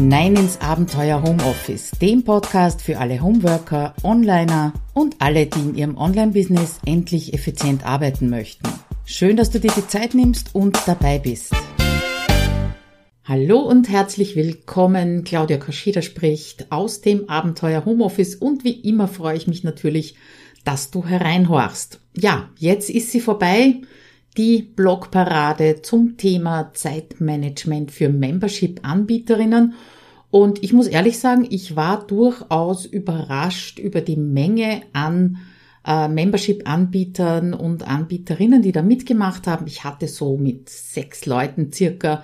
hinein ins Abenteuer Homeoffice, dem Podcast für alle Homeworker, Onliner und alle, die in ihrem Online-Business endlich effizient arbeiten möchten. Schön, dass du dir die Zeit nimmst und dabei bist. Hallo und herzlich willkommen. Claudia Koschida spricht aus dem Abenteuer Homeoffice und wie immer freue ich mich natürlich, dass du hereinhorchst. Ja, jetzt ist sie vorbei die Blogparade zum Thema Zeitmanagement für Membership-Anbieterinnen. Und ich muss ehrlich sagen, ich war durchaus überrascht über die Menge an äh, Membership-Anbietern und Anbieterinnen, die da mitgemacht haben. Ich hatte so mit sechs Leuten circa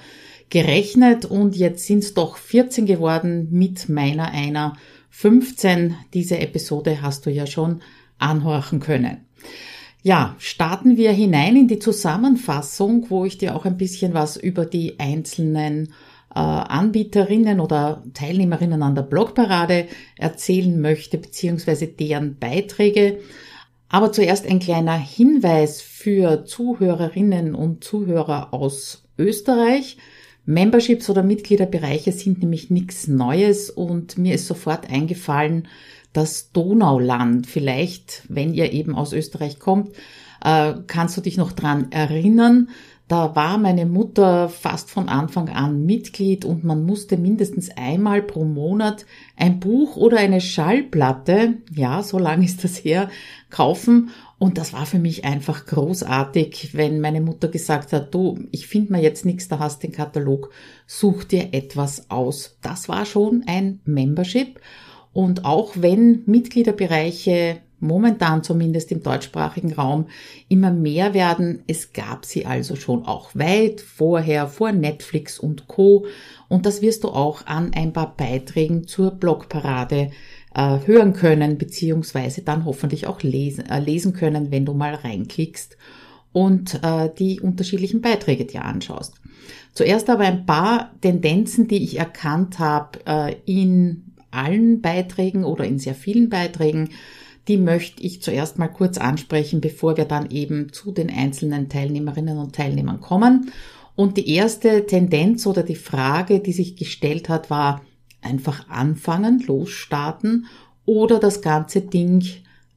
gerechnet und jetzt sind es doch 14 geworden mit meiner einer 15. Diese Episode hast du ja schon anhorchen können. Ja, starten wir hinein in die Zusammenfassung, wo ich dir auch ein bisschen was über die einzelnen Anbieterinnen oder Teilnehmerinnen an der Blogparade erzählen möchte, beziehungsweise deren Beiträge. Aber zuerst ein kleiner Hinweis für Zuhörerinnen und Zuhörer aus Österreich. Memberships oder Mitgliederbereiche sind nämlich nichts Neues und mir ist sofort eingefallen, das Donauland. Vielleicht, wenn ihr eben aus Österreich kommt, äh, kannst du dich noch dran erinnern. Da war meine Mutter fast von Anfang an Mitglied und man musste mindestens einmal pro Monat ein Buch oder eine Schallplatte, ja, so lange ist das her, kaufen. Und das war für mich einfach großartig, wenn meine Mutter gesagt hat, du, ich finde mir jetzt nichts, da hast den Katalog, such dir etwas aus. Das war schon ein Membership. Und auch wenn Mitgliederbereiche momentan zumindest im deutschsprachigen Raum immer mehr werden, es gab sie also schon auch weit vorher, vor Netflix und Co. Und das wirst du auch an ein paar Beiträgen zur Blogparade äh, hören können, beziehungsweise dann hoffentlich auch lesen, äh, lesen können, wenn du mal reinklickst und äh, die unterschiedlichen Beiträge dir anschaust. Zuerst aber ein paar Tendenzen, die ich erkannt habe äh, in allen Beiträgen oder in sehr vielen Beiträgen. Die möchte ich zuerst mal kurz ansprechen, bevor wir dann eben zu den einzelnen Teilnehmerinnen und Teilnehmern kommen. Und die erste Tendenz oder die Frage, die sich gestellt hat, war einfach anfangen, losstarten oder das ganze Ding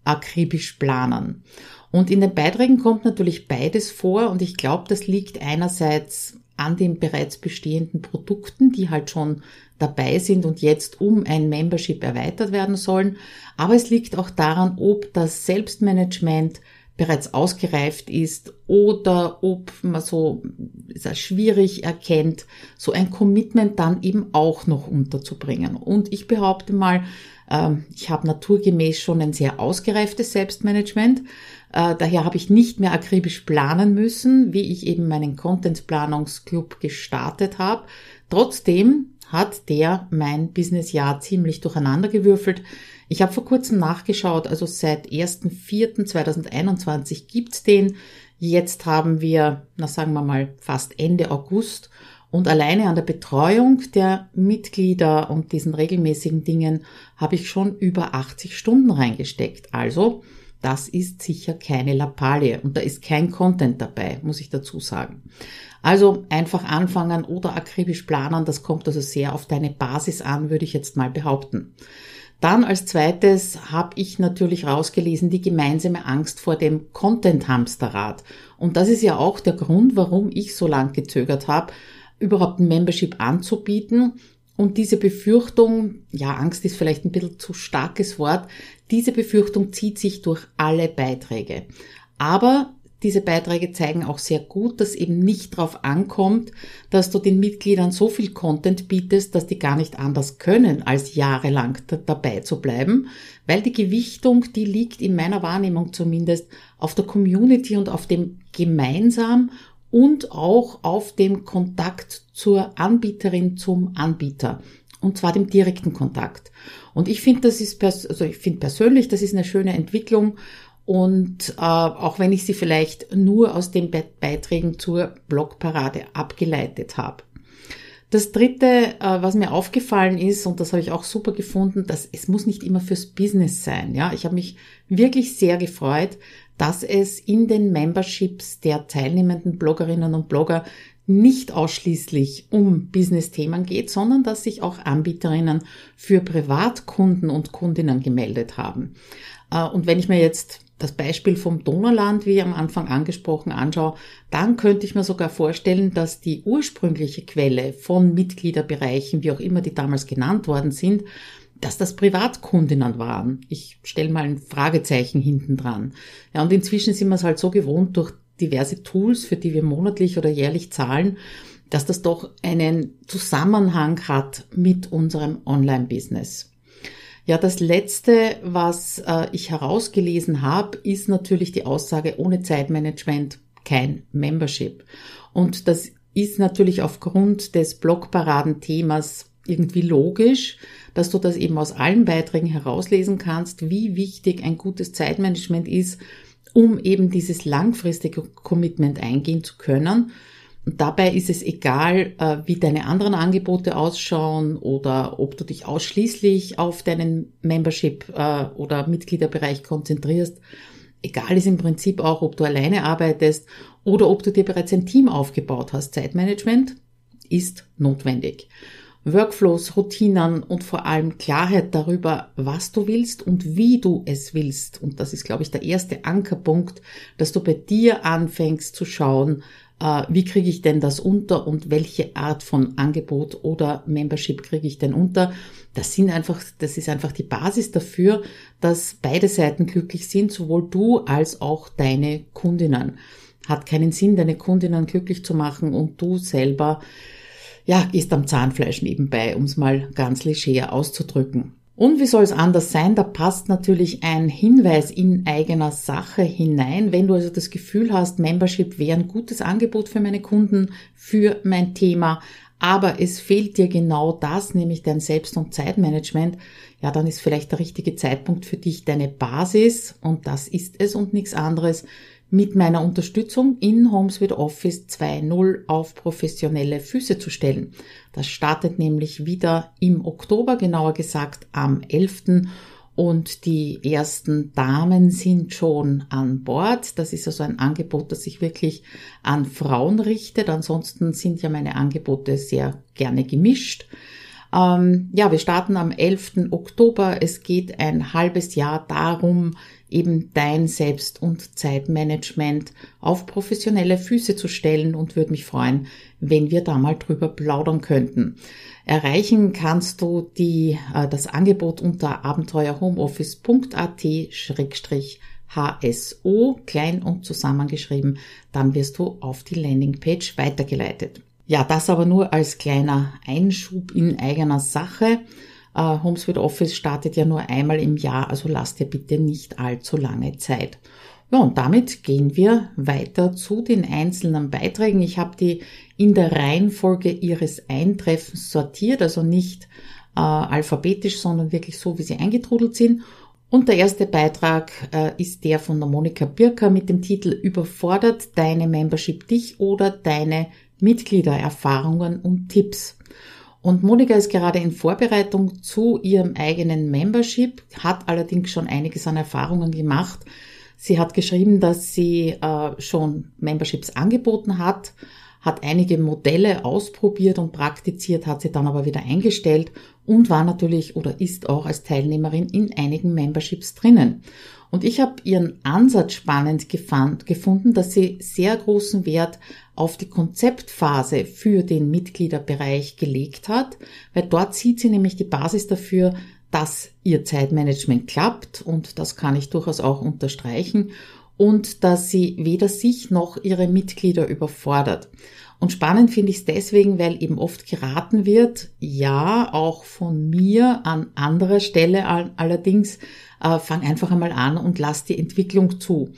akribisch planen. Und in den Beiträgen kommt natürlich beides vor und ich glaube, das liegt einerseits an den bereits bestehenden Produkten, die halt schon dabei sind und jetzt um ein Membership erweitert werden sollen. Aber es liegt auch daran, ob das Selbstmanagement bereits ausgereift ist oder ob man so schwierig erkennt, so ein Commitment dann eben auch noch unterzubringen. Und ich behaupte mal, ähm, ich habe naturgemäß schon ein sehr ausgereiftes Selbstmanagement. Äh, daher habe ich nicht mehr akribisch planen müssen, wie ich eben meinen Contentplanungsclub gestartet habe. Trotzdem hat der mein Businessjahr ziemlich durcheinandergewürfelt. Ich habe vor kurzem nachgeschaut, also seit 1.4.2021 gibt's den. Jetzt haben wir, na sagen wir mal, fast Ende August und alleine an der Betreuung der Mitglieder und diesen regelmäßigen Dingen habe ich schon über 80 Stunden reingesteckt. Also, das ist sicher keine Lappalie und da ist kein Content dabei, muss ich dazu sagen. Also einfach anfangen oder akribisch planen, das kommt also sehr auf deine Basis an, würde ich jetzt mal behaupten. Dann als zweites habe ich natürlich rausgelesen die gemeinsame Angst vor dem Content-Hamsterrad. Und das ist ja auch der Grund, warum ich so lang gezögert habe, überhaupt ein Membership anzubieten. Und diese Befürchtung, ja, Angst ist vielleicht ein bisschen zu starkes Wort, diese Befürchtung zieht sich durch alle Beiträge. Aber diese Beiträge zeigen auch sehr gut, dass eben nicht darauf ankommt, dass du den Mitgliedern so viel Content bietest, dass die gar nicht anders können, als jahrelang dabei zu bleiben, weil die Gewichtung, die liegt in meiner Wahrnehmung zumindest auf der Community und auf dem gemeinsam und auch auf dem Kontakt zur Anbieterin zum Anbieter. Und zwar dem direkten Kontakt. Und ich finde, das ist, also ich finde persönlich, das ist eine schöne Entwicklung und äh, auch wenn ich sie vielleicht nur aus den Be Beiträgen zur Blogparade abgeleitet habe. Das dritte, äh, was mir aufgefallen ist, und das habe ich auch super gefunden, dass es muss nicht immer fürs Business sein. Ja, ich habe mich wirklich sehr gefreut, dass es in den Memberships der teilnehmenden Bloggerinnen und Blogger nicht ausschließlich um Business-Themen geht, sondern dass sich auch Anbieterinnen für Privatkunden und Kundinnen gemeldet haben. Äh, und wenn ich mir jetzt das Beispiel vom Donauland, wie am Anfang angesprochen, anschaue, dann könnte ich mir sogar vorstellen, dass die ursprüngliche Quelle von Mitgliederbereichen, wie auch immer die damals genannt worden sind, dass das Privatkundinnen waren. Ich stelle mal ein Fragezeichen hinten dran. Ja, und inzwischen sind wir es halt so gewohnt durch diverse Tools, für die wir monatlich oder jährlich zahlen, dass das doch einen Zusammenhang hat mit unserem Online-Business. Ja, das letzte, was äh, ich herausgelesen habe, ist natürlich die Aussage, ohne Zeitmanagement kein Membership. Und das ist natürlich aufgrund des Blogparaden-Themas irgendwie logisch, dass du das eben aus allen Beiträgen herauslesen kannst, wie wichtig ein gutes Zeitmanagement ist, um eben dieses langfristige Commitment eingehen zu können. Und dabei ist es egal, äh, wie deine anderen Angebote ausschauen oder ob du dich ausschließlich auf deinen Membership äh, oder Mitgliederbereich konzentrierst. Egal ist im Prinzip auch, ob du alleine arbeitest oder ob du dir bereits ein Team aufgebaut hast. Zeitmanagement ist notwendig. Workflows, Routinen und vor allem Klarheit darüber, was du willst und wie du es willst. Und das ist, glaube ich, der erste Ankerpunkt, dass du bei dir anfängst zu schauen, äh, wie kriege ich denn das unter und welche Art von Angebot oder Membership kriege ich denn unter. Das sind einfach, das ist einfach die Basis dafür, dass beide Seiten glücklich sind, sowohl du als auch deine Kundinnen. Hat keinen Sinn, deine Kundinnen glücklich zu machen und du selber ja, ist am Zahnfleisch nebenbei, um es mal ganz leger auszudrücken. Und wie soll es anders sein? Da passt natürlich ein Hinweis in eigener Sache hinein. Wenn du also das Gefühl hast, Membership wäre ein gutes Angebot für meine Kunden, für mein Thema, aber es fehlt dir genau das, nämlich dein Selbst- und Zeitmanagement, ja, dann ist vielleicht der richtige Zeitpunkt für dich deine Basis, und das ist es und nichts anderes, mit meiner Unterstützung in Homes with Office 2.0 auf professionelle Füße zu stellen. Das startet nämlich wieder im Oktober, genauer gesagt am 11. Und die ersten Damen sind schon an Bord. Das ist also ein Angebot, das sich wirklich an Frauen richtet. Ansonsten sind ja meine Angebote sehr gerne gemischt. Ähm, ja, wir starten am 11. Oktober. Es geht ein halbes Jahr darum, eben dein Selbst- und Zeitmanagement auf professionelle Füße zu stellen und würde mich freuen, wenn wir da mal drüber plaudern könnten. Erreichen kannst du die, äh, das Angebot unter abenteuerhomeoffice.at-hso, klein und zusammengeschrieben, dann wirst du auf die Landingpage weitergeleitet. Ja, das aber nur als kleiner Einschub in eigener Sache. Äh, Homes Office startet ja nur einmal im Jahr, also lass dir bitte nicht allzu lange Zeit. Ja, und damit gehen wir weiter zu den einzelnen Beiträgen. Ich habe die in der Reihenfolge ihres Eintreffens sortiert, also nicht äh, alphabetisch, sondern wirklich so, wie sie eingetrudelt sind. Und der erste Beitrag äh, ist der von der Monika Birker mit dem Titel Überfordert deine Membership dich oder deine Mitgliedererfahrungen und Tipps. Und Monika ist gerade in Vorbereitung zu ihrem eigenen Membership, hat allerdings schon einiges an Erfahrungen gemacht. Sie hat geschrieben, dass sie äh, schon Memberships angeboten hat, hat einige Modelle ausprobiert und praktiziert, hat sie dann aber wieder eingestellt und war natürlich oder ist auch als Teilnehmerin in einigen Memberships drinnen. Und ich habe ihren Ansatz spannend gefand, gefunden, dass sie sehr großen Wert auf die Konzeptphase für den Mitgliederbereich gelegt hat, weil dort sieht sie nämlich die Basis dafür, dass ihr Zeitmanagement klappt und das kann ich durchaus auch unterstreichen und dass sie weder sich noch ihre Mitglieder überfordert. Und spannend finde ich es deswegen, weil eben oft geraten wird, ja, auch von mir an anderer Stelle allerdings, äh, fang einfach einmal an und lass die Entwicklung zu.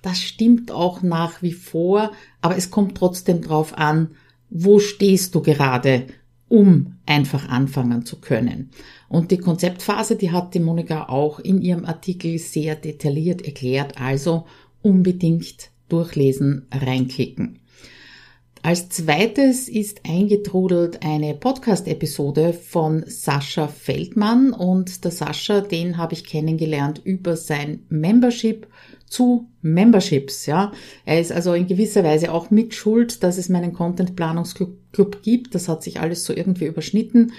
Das stimmt auch nach wie vor, aber es kommt trotzdem drauf an, wo stehst du gerade, um einfach anfangen zu können. Und die Konzeptphase, die hat die Monika auch in ihrem Artikel sehr detailliert erklärt, also unbedingt durchlesen, reinklicken. Als zweites ist eingetrudelt eine Podcast-Episode von Sascha Feldmann und der Sascha, den habe ich kennengelernt über sein Membership zu Memberships, ja. Er ist also in gewisser Weise auch mit schuld, dass es meinen Content-Planungsclub gibt. Das hat sich alles so irgendwie überschnitten.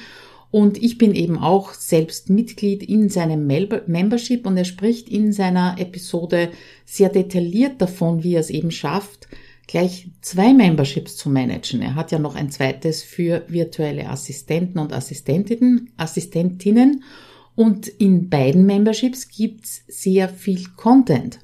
Und ich bin eben auch selbst Mitglied in seinem Membership und er spricht in seiner Episode sehr detailliert davon, wie er es eben schafft, gleich zwei Memberships zu managen. Er hat ja noch ein zweites für virtuelle Assistenten und Assistentinnen, Assistentinnen und in beiden Memberships gibt's sehr viel Content.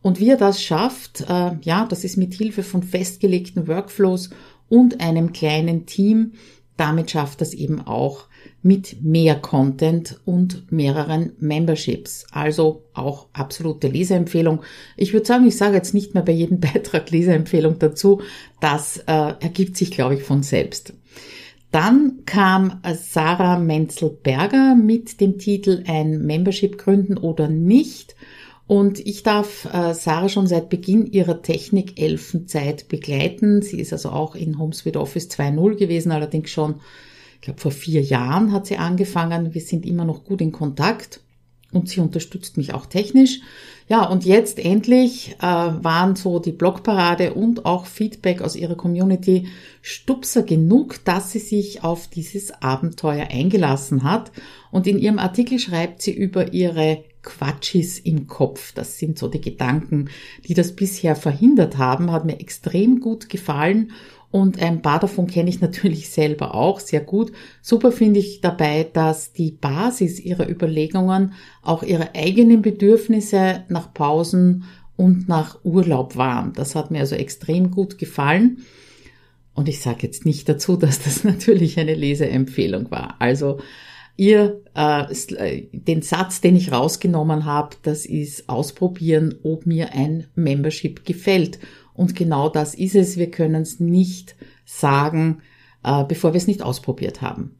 Und wie er das schafft, äh, ja, das ist mit Hilfe von festgelegten Workflows und einem kleinen Team. Damit schafft das eben auch mit mehr Content und mehreren Memberships. Also auch absolute Leseempfehlung. Ich würde sagen, ich sage jetzt nicht mehr bei jedem Beitrag Leseempfehlung dazu. Das äh, ergibt sich, glaube ich, von selbst. Dann kam Sarah Menzel-Berger mit dem Titel Ein Membership gründen oder nicht. Und ich darf äh, Sarah schon seit Beginn ihrer Technik-Elfenzeit begleiten. Sie ist also auch in HomeSuite Office 2.0 gewesen, allerdings schon ich glaube, vor vier Jahren hat sie angefangen. Wir sind immer noch gut in Kontakt und sie unterstützt mich auch technisch. Ja, und jetzt endlich äh, waren so die Blogparade und auch Feedback aus ihrer Community Stupser genug, dass sie sich auf dieses Abenteuer eingelassen hat. Und in ihrem Artikel schreibt sie über ihre Quatschis im Kopf. Das sind so die Gedanken, die das bisher verhindert haben. Hat mir extrem gut gefallen und ein paar davon kenne ich natürlich selber auch sehr gut. Super finde ich dabei, dass die Basis ihrer Überlegungen auch ihre eigenen Bedürfnisse nach Pausen und nach Urlaub waren. Das hat mir also extrem gut gefallen. Und ich sage jetzt nicht dazu, dass das natürlich eine Leseempfehlung war. Also ihr äh, äh, den Satz, den ich rausgenommen habe, das ist ausprobieren, ob mir ein Membership gefällt. Und genau das ist es. Wir können es nicht sagen, äh, bevor wir es nicht ausprobiert haben.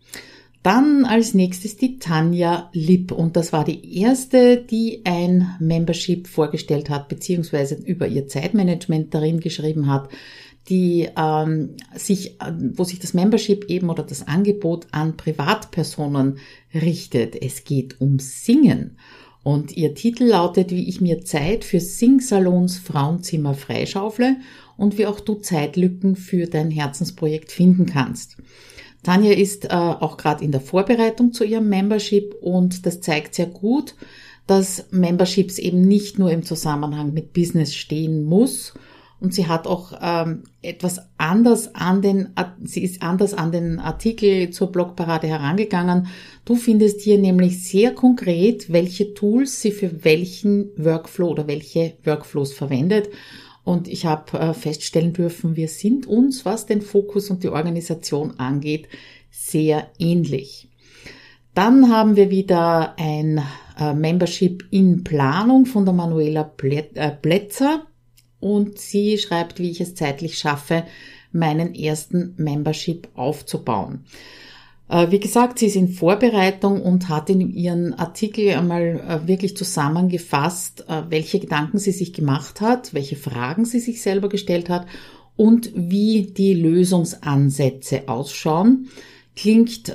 Dann als nächstes die Tanja Lipp und das war die erste, die ein Membership vorgestellt hat, beziehungsweise über ihr Zeitmanagement darin geschrieben hat, die ähm, sich, wo sich das Membership eben oder das Angebot an Privatpersonen richtet. Es geht um Singen. Und ihr Titel lautet, wie ich mir Zeit für Singsalons Frauenzimmer freischaufle und wie auch du Zeitlücken für dein Herzensprojekt finden kannst. Tanja ist äh, auch gerade in der Vorbereitung zu ihrem Membership und das zeigt sehr gut, dass Memberships eben nicht nur im Zusammenhang mit Business stehen muss und sie hat auch ähm, etwas anders an den, sie ist anders an den Artikel zur Blogparade herangegangen. Du findest hier nämlich sehr konkret, welche Tools sie für welchen Workflow oder welche Workflows verwendet. Und ich habe äh, feststellen dürfen, wir sind uns, was den Fokus und die Organisation angeht, sehr ähnlich. Dann haben wir wieder ein äh, Membership in Planung von der Manuela äh, Plätzer und sie schreibt, wie ich es zeitlich schaffe, meinen ersten Membership aufzubauen. Äh, wie gesagt, sie ist in Vorbereitung und hat in ihren Artikel einmal äh, wirklich zusammengefasst, äh, welche Gedanken sie sich gemacht hat, welche Fragen sie sich selber gestellt hat und wie die Lösungsansätze ausschauen. Klingt,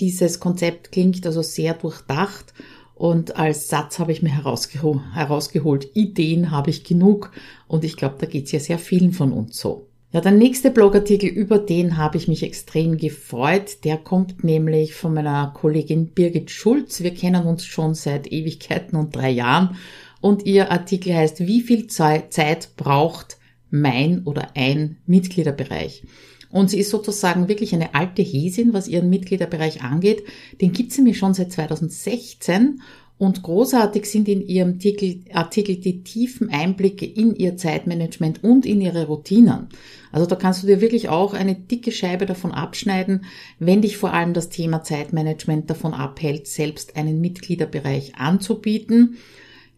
dieses Konzept klingt also sehr durchdacht und als Satz habe ich mir herausgeholt, herausgeholt Ideen habe ich genug. Und ich glaube, da geht es ja sehr vielen von uns so. Ja, der nächste Blogartikel, über den habe ich mich extrem gefreut. Der kommt nämlich von meiner Kollegin Birgit Schulz. Wir kennen uns schon seit Ewigkeiten und drei Jahren. Und ihr Artikel heißt, wie viel Zeit braucht mein oder ein Mitgliederbereich? Und sie ist sozusagen wirklich eine alte Häsin, was ihren Mitgliederbereich angeht. Den gibt sie mir schon seit 2016 und großartig sind in ihrem Artikel, Artikel, die tiefen Einblicke in ihr Zeitmanagement und in ihre Routinen. Also da kannst du dir wirklich auch eine dicke Scheibe davon abschneiden, wenn dich vor allem das Thema Zeitmanagement davon abhält, selbst einen Mitgliederbereich anzubieten.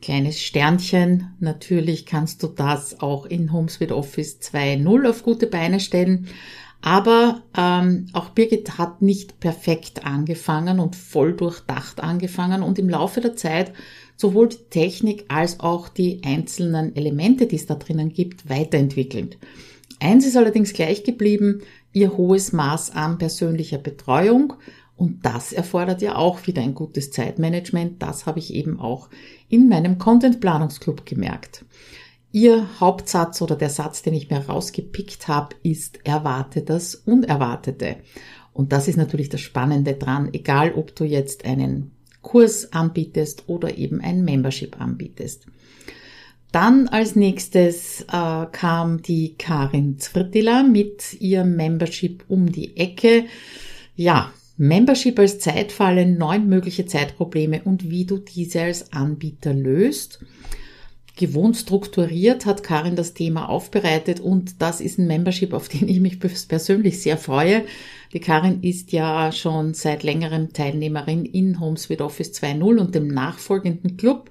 Kleines Sternchen, natürlich kannst du das auch in HomeSuite Office 2.0 auf gute Beine stellen. Aber ähm, auch Birgit hat nicht perfekt angefangen und voll durchdacht angefangen und im Laufe der Zeit sowohl die Technik als auch die einzelnen Elemente, die es da drinnen gibt, weiterentwickelt. Eins ist allerdings gleich geblieben, ihr hohes Maß an persönlicher Betreuung. Und das erfordert ja auch wieder ein gutes Zeitmanagement. Das habe ich eben auch in meinem Content Planungsclub gemerkt. Ihr Hauptsatz oder der Satz, den ich mir rausgepickt habe, ist erwarte das Unerwartete. Und das ist natürlich das Spannende dran, egal ob du jetzt einen Kurs anbietest oder eben ein Membership anbietest. Dann als nächstes äh, kam die Karin Zvrtila mit ihrem Membership um die Ecke. Ja, Membership als Zeitfalle, neun mögliche Zeitprobleme und wie du diese als Anbieter löst. Gewohnt strukturiert hat Karin das Thema aufbereitet und das ist ein Membership, auf den ich mich persönlich sehr freue. Die Karin ist ja schon seit längerem Teilnehmerin in HomeSuite Office 2.0 und dem nachfolgenden Club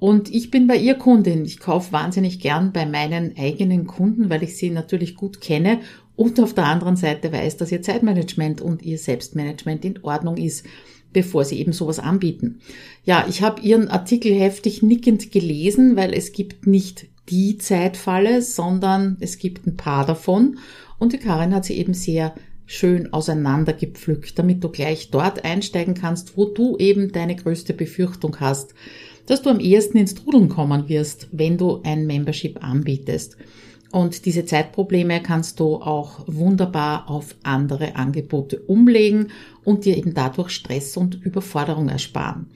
und ich bin bei ihr Kundin. Ich kaufe wahnsinnig gern bei meinen eigenen Kunden, weil ich sie natürlich gut kenne und auf der anderen Seite weiß, dass ihr Zeitmanagement und ihr Selbstmanagement in Ordnung ist, bevor sie eben sowas anbieten. Ja, ich habe ihren Artikel heftig nickend gelesen, weil es gibt nicht die Zeitfalle, sondern es gibt ein paar davon. Und die Karin hat sie eben sehr schön auseinandergepflückt, damit du gleich dort einsteigen kannst, wo du eben deine größte Befürchtung hast dass du am ehesten ins Trudeln kommen wirst, wenn du ein Membership anbietest. Und diese Zeitprobleme kannst du auch wunderbar auf andere Angebote umlegen und dir eben dadurch Stress und Überforderung ersparen.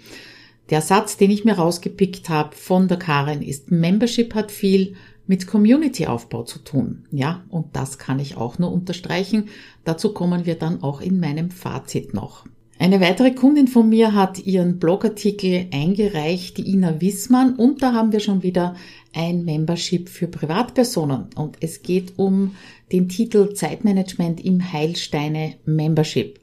Der Satz, den ich mir rausgepickt habe von der Karin, ist Membership hat viel mit Community-Aufbau zu tun. Ja, und das kann ich auch nur unterstreichen. Dazu kommen wir dann auch in meinem Fazit noch. Eine weitere Kundin von mir hat ihren Blogartikel eingereicht, die Ina Wissmann, und da haben wir schon wieder ein Membership für Privatpersonen. Und es geht um den Titel Zeitmanagement im Heilsteine Membership.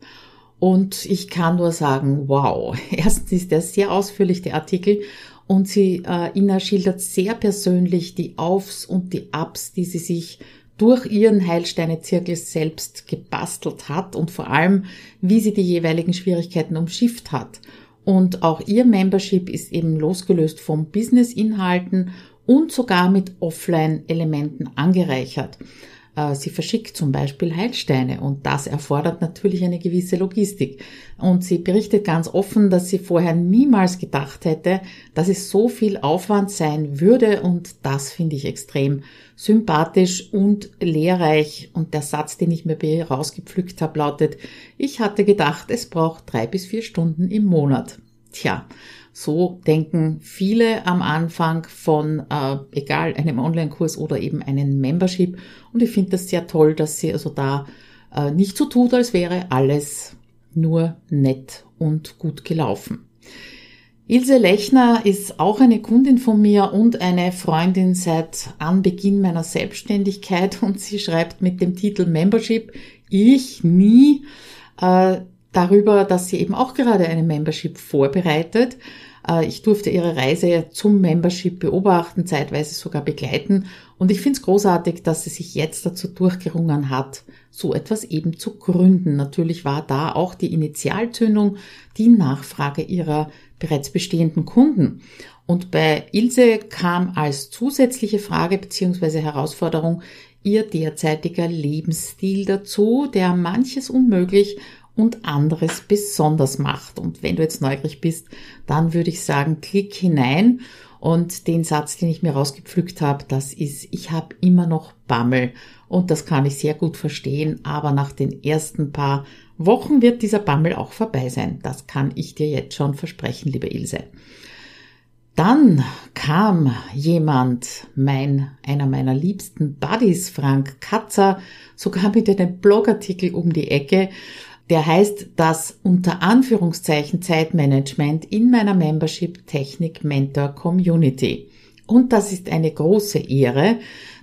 Und ich kann nur sagen, wow. Erstens ist der sehr ausführlich, der Artikel. Und sie, äh, Ina schildert sehr persönlich die Aufs und die Ups, die sie sich durch ihren Heilsteine-Zirkel selbst gebastelt hat und vor allem, wie sie die jeweiligen Schwierigkeiten umschifft hat. Und auch ihr Membership ist eben losgelöst vom Business-Inhalten und sogar mit Offline-Elementen angereichert. Äh, sie verschickt zum Beispiel Heilsteine und das erfordert natürlich eine gewisse Logistik. Und sie berichtet ganz offen, dass sie vorher niemals gedacht hätte, dass es so viel Aufwand sein würde und das finde ich extrem sympathisch und lehrreich. Und der Satz, den ich mir rausgepflückt habe, lautet, ich hatte gedacht, es braucht drei bis vier Stunden im Monat. Tja, so denken viele am Anfang von, äh, egal, einem Online-Kurs oder eben einem Membership. Und ich finde das sehr toll, dass sie also da äh, nicht so tut, als wäre alles nur nett und gut gelaufen. Ilse Lechner ist auch eine Kundin von mir und eine Freundin seit Anbeginn meiner Selbstständigkeit und sie schreibt mit dem Titel Membership Ich nie äh, darüber, dass sie eben auch gerade eine Membership vorbereitet. Äh, ich durfte ihre Reise zum Membership beobachten, zeitweise sogar begleiten. Und ich finde es großartig, dass sie sich jetzt dazu durchgerungen hat, so etwas eben zu gründen. Natürlich war da auch die Initialzündung die Nachfrage ihrer bereits bestehenden Kunden. Und bei Ilse kam als zusätzliche Frage bzw. Herausforderung ihr derzeitiger Lebensstil dazu, der manches unmöglich und anderes besonders macht. Und wenn du jetzt neugierig bist, dann würde ich sagen, klick hinein. Und den Satz, den ich mir rausgepflückt habe, das ist, ich habe immer noch Bammel. Und das kann ich sehr gut verstehen, aber nach den ersten paar Wochen wird dieser Bammel auch vorbei sein. Das kann ich dir jetzt schon versprechen, liebe Ilse. Dann kam jemand, mein, einer meiner liebsten Buddies, Frank Katzer, sogar mit einem Blogartikel um die Ecke der heißt das unter Anführungszeichen Zeitmanagement in meiner Membership Technik Mentor Community. Und das ist eine große Ehre,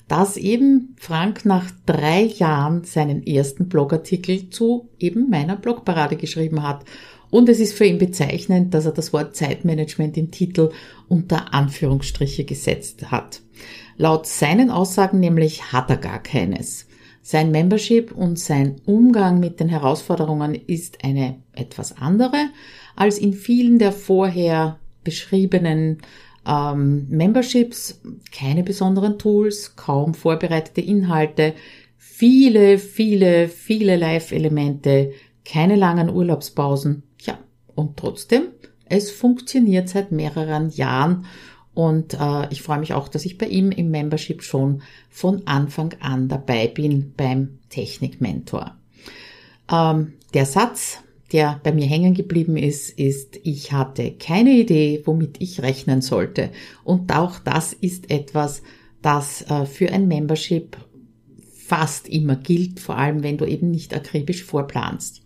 dass eben Frank nach drei Jahren seinen ersten Blogartikel zu eben meiner Blogparade geschrieben hat. Und es ist für ihn bezeichnend, dass er das Wort Zeitmanagement im Titel unter Anführungsstriche gesetzt hat. Laut seinen Aussagen nämlich hat er gar keines. Sein Membership und sein Umgang mit den Herausforderungen ist eine etwas andere als in vielen der vorher beschriebenen Ähm, Memberships, keine besonderen Tools, kaum vorbereitete Inhalte, viele, viele, viele Live-Elemente, keine langen Urlaubspausen. Ja, und trotzdem, es funktioniert seit mehreren Jahren und äh, ich freue mich auch, dass ich bei ihm im Membership schon von Anfang an dabei bin beim Technik-Mentor. Ähm, der Satz, der bei mir hängen geblieben ist, ist, ich hatte keine Idee, womit ich rechnen sollte. Und auch das ist etwas, das äh, für ein Membership fast immer gilt, vor allem wenn du eben nicht akribisch vorplanst.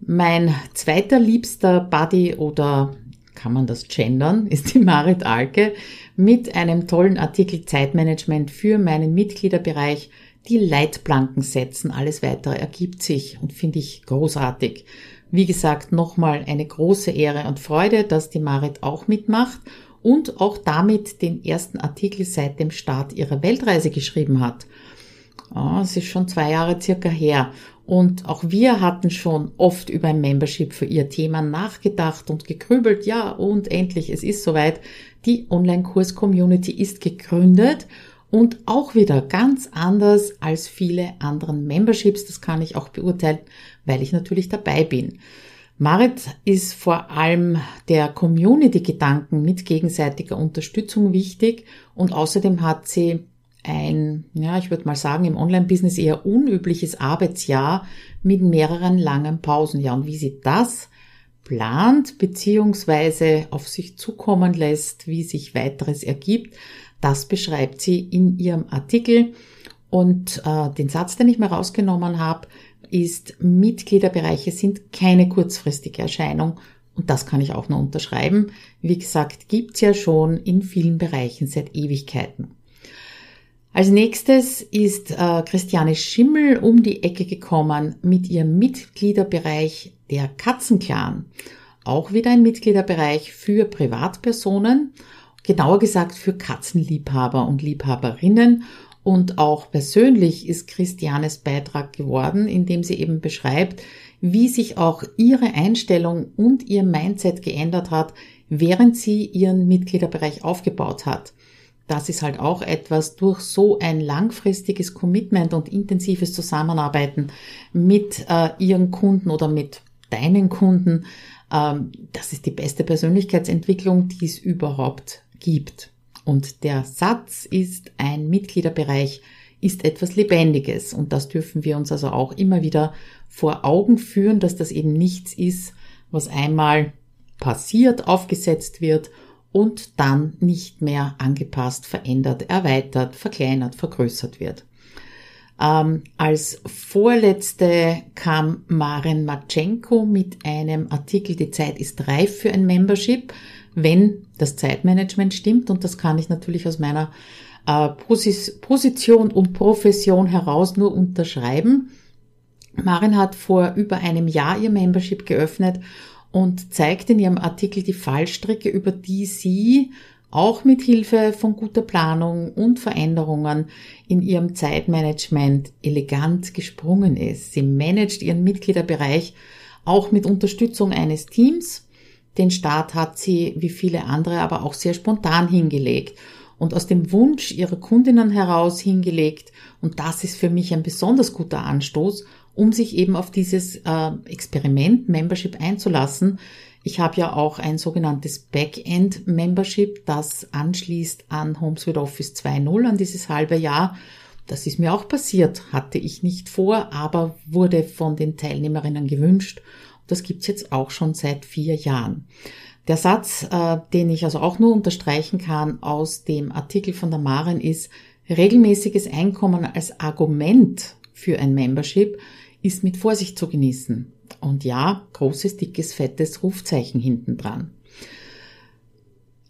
Mein zweiter liebster Buddy oder kann man das gendern, ist die Marit Alke mit einem tollen Artikel Zeitmanagement für meinen Mitgliederbereich. Die Leitplanken setzen, alles weitere ergibt sich und finde ich großartig. Wie gesagt, nochmal eine große Ehre und Freude, dass die Marit auch mitmacht und auch damit den ersten Artikel seit dem Start ihrer Weltreise geschrieben hat. Es ist schon zwei Jahre circa her und auch wir hatten schon oft über ein Membership für ihr Thema nachgedacht und gegrübelt. Ja, und endlich, es ist soweit. Die Online-Kurs-Community ist gegründet und auch wieder ganz anders als viele anderen Memberships. Das kann ich auch beurteilen, weil ich natürlich dabei bin. Marit ist vor allem der Community-Gedanken mit gegenseitiger Unterstützung wichtig und außerdem hat sie ein, ja, ich würde mal sagen, im Online-Business eher unübliches Arbeitsjahr mit mehreren langen Pausen. Ja, und wie sie das plant beziehungsweise auf sich zukommen lässt, wie sich weiteres ergibt, das beschreibt sie in ihrem Artikel. Und äh, den Satz, den ich mir rausgenommen habe, ist, Mitgliederbereiche sind keine kurzfristige Erscheinung. Und das kann ich auch nur unterschreiben. Wie gesagt, gibt's ja schon in vielen Bereichen seit Ewigkeiten. Als nächstes ist äh, Christiane Schimmel um die Ecke gekommen mit ihrem Mitgliederbereich der Katzenclan. Auch wieder ein Mitgliederbereich für Privatpersonen, genauer gesagt für Katzenliebhaber und Liebhaberinnen. Und auch persönlich ist Christianes Beitrag geworden, indem sie eben beschreibt, wie sich auch ihre Einstellung und ihr Mindset geändert hat, während sie ihren Mitgliederbereich aufgebaut hat das ist halt auch etwas durch so ein langfristiges Commitment und intensives Zusammenarbeiten mit äh, ihren Kunden oder mit deinen Kunden. Ähm, das ist die beste Persönlichkeitsentwicklung, die es überhaupt gibt. Und der Satz ist, ein Mitgliederbereich ist etwas Lebendiges. Und das dürfen wir uns also auch immer wieder vor Augen führen, dass das eben nichts ist, was einmal passiert, aufgesetzt wird und dann nicht mehr angepasst, verändert, erweitert, verkleinert, vergrößert wird. Ähm, als vorletzte kam Maren Matschenko mit einem Artikel, die Zeit ist reif für ein Membership, wenn das Zeitmanagement stimmt. Und das kann ich natürlich aus meiner äh, Position und Profession heraus nur unterschreiben. Maren hat vor über einem Jahr ihr Membership geöffnet und zeigt in ihrem Artikel die Fallstricke, über die sie auch mit Hilfe von guter Planung und Veränderungen in ihrem Zeitmanagement elegant gesprungen ist. Sie managt ihren Mitgliederbereich auch mit Unterstützung eines Teams. Den Start hat sie, wie viele andere, aber auch sehr spontan hingelegt und aus dem Wunsch ihrer Kundinnen heraus hingelegt. Und das ist für mich ein besonders guter Anstoß um sich eben auf dieses äh, Experiment Membership einzulassen. Ich habe ja auch ein sogenanntes Backend Membership, das anschließt an HomeSuite Office 2.0, an dieses halbe Jahr. Das ist mir auch passiert, hatte ich nicht vor, aber wurde von den Teilnehmerinnen gewünscht. Das gibt's jetzt auch schon seit vier Jahren. Der Satz, äh, den ich also auch nur unterstreichen kann aus dem Artikel von der Maren ist, regelmäßiges Einkommen als Argument für ein Membership ist mit Vorsicht zu genießen. Und ja, großes, dickes, fettes Rufzeichen hinten dran.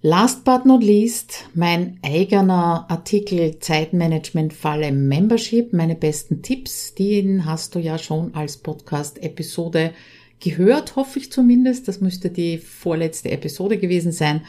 Last but not least, mein eigener Artikel Zeitmanagement-Falle Membership, meine besten Tipps, den hast du ja schon als Podcast-Episode gehört, hoffe ich zumindest. Das müsste die vorletzte Episode gewesen sein.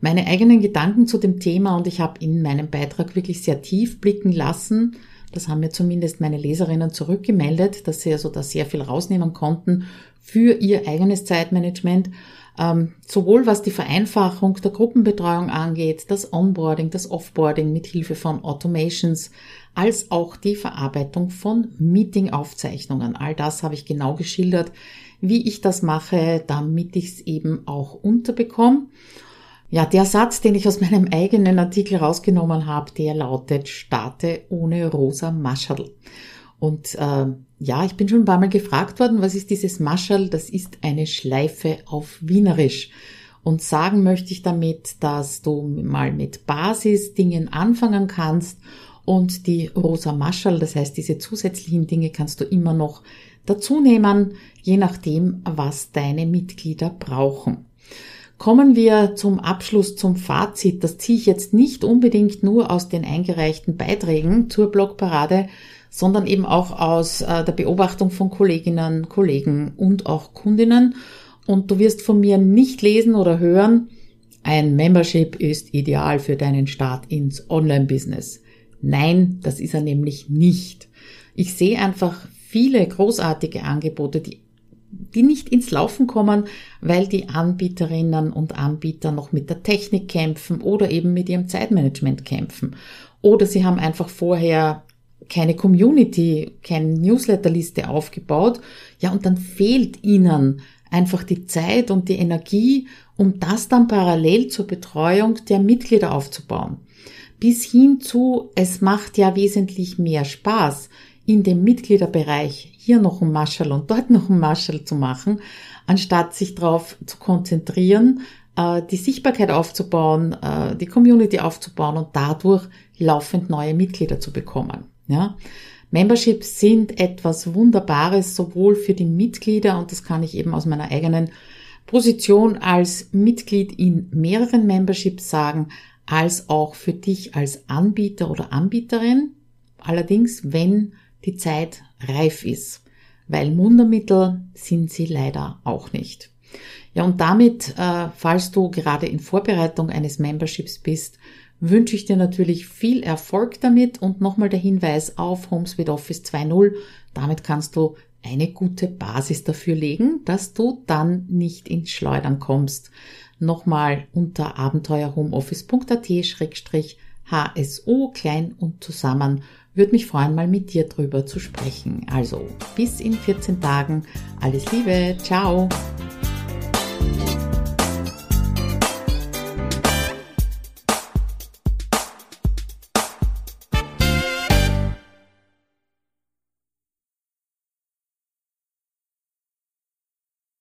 Meine eigenen Gedanken zu dem Thema und ich habe in meinem Beitrag wirklich sehr tief blicken lassen das haben mir zumindest meine Leserinnen zurückgemeldet, dass sie also da sehr viel rausnehmen konnten für ihr eigenes Zeitmanagement. ähm, sowohl was die Vereinfachung der Gruppenbetreuung angeht, das Onboarding, das Offboarding mit Hilfe von Automations, als auch die Verarbeitung von Meeting-Aufzeichnungen. All das habe ich genau geschildert, wie ich das mache, damit ich es eben auch unterbekomme. Ja, der Satz, den ich aus meinem eigenen Artikel rausgenommen habe, der lautet, starte ohne rosa Mascherl. Und äh, ja, ich bin schon ein paar Mal gefragt worden, was ist dieses Mascherl? Das ist eine Schleife auf Wienerisch. Und sagen möchte ich damit, dass du mal mit Basisdingen anfangen kannst und die rosa Mascherl, das heißt diese zusätzlichen Dinge kannst du immer noch dazu nehmen, je nachdem, was deine Mitglieder brauchen. Kommen wir zum Abschluss, zum Fazit. Das ziehe ich jetzt nicht unbedingt nur aus den eingereichten Beiträgen zur Blogparade, sondern eben auch aus äh, der Beobachtung von Kolleginnen, Kollegen und auch Kundinnen. Und du wirst von mir nicht lesen oder hören, ein Membership ist ideal für deinen Start ins Online-Business. Nein, das ist er nämlich nicht. Ich sehe einfach viele großartige Angebote, die die nicht ins Laufen kommen, weil die Anbieterinnen und Anbieter noch mit der Technik kämpfen oder eben mit ihrem Zeitmanagement kämpfen. Oder sie haben einfach vorher keine Community, keine Newsletterliste aufgebaut. Ja, und dann fehlt ihnen einfach die Zeit und die Energie, um das dann parallel zur Betreuung der Mitglieder aufzubauen. Bis hin zu, es macht ja wesentlich mehr Spaß, in dem Mitgliederbereich hier noch ein Marshall und dort noch ein Marshall zu machen, anstatt sich darauf zu konzentrieren, äh, die Sichtbarkeit aufzubauen, äh, die Community aufzubauen und dadurch laufend neue Mitglieder zu bekommen. Ja? Memberships sind etwas Wunderbares, sowohl für die Mitglieder, und das kann ich eben aus meiner eigenen Position als Mitglied in mehreren Memberships sagen, als auch für dich als Anbieter oder Anbieterin. Allerdings, wenn die Zeit reif ist, weil Wundermittel sind sie leider auch nicht. Ja, und damit, äh, falls du gerade in Vorbereitung eines Memberships bist, wünsche ich dir natürlich viel Erfolg damit und nochmal der Hinweis auf HomeSuite Office 2.0. Damit kannst du eine gute Basis dafür legen, dass du dann nicht ins Schleudern kommst. Nochmal unter abenteuerhomeoffice.at-hso klein und zusammen würde mich freuen, mal mit dir drüber zu sprechen. Also, bis in 14 Tagen. Alles Liebe. Ciao.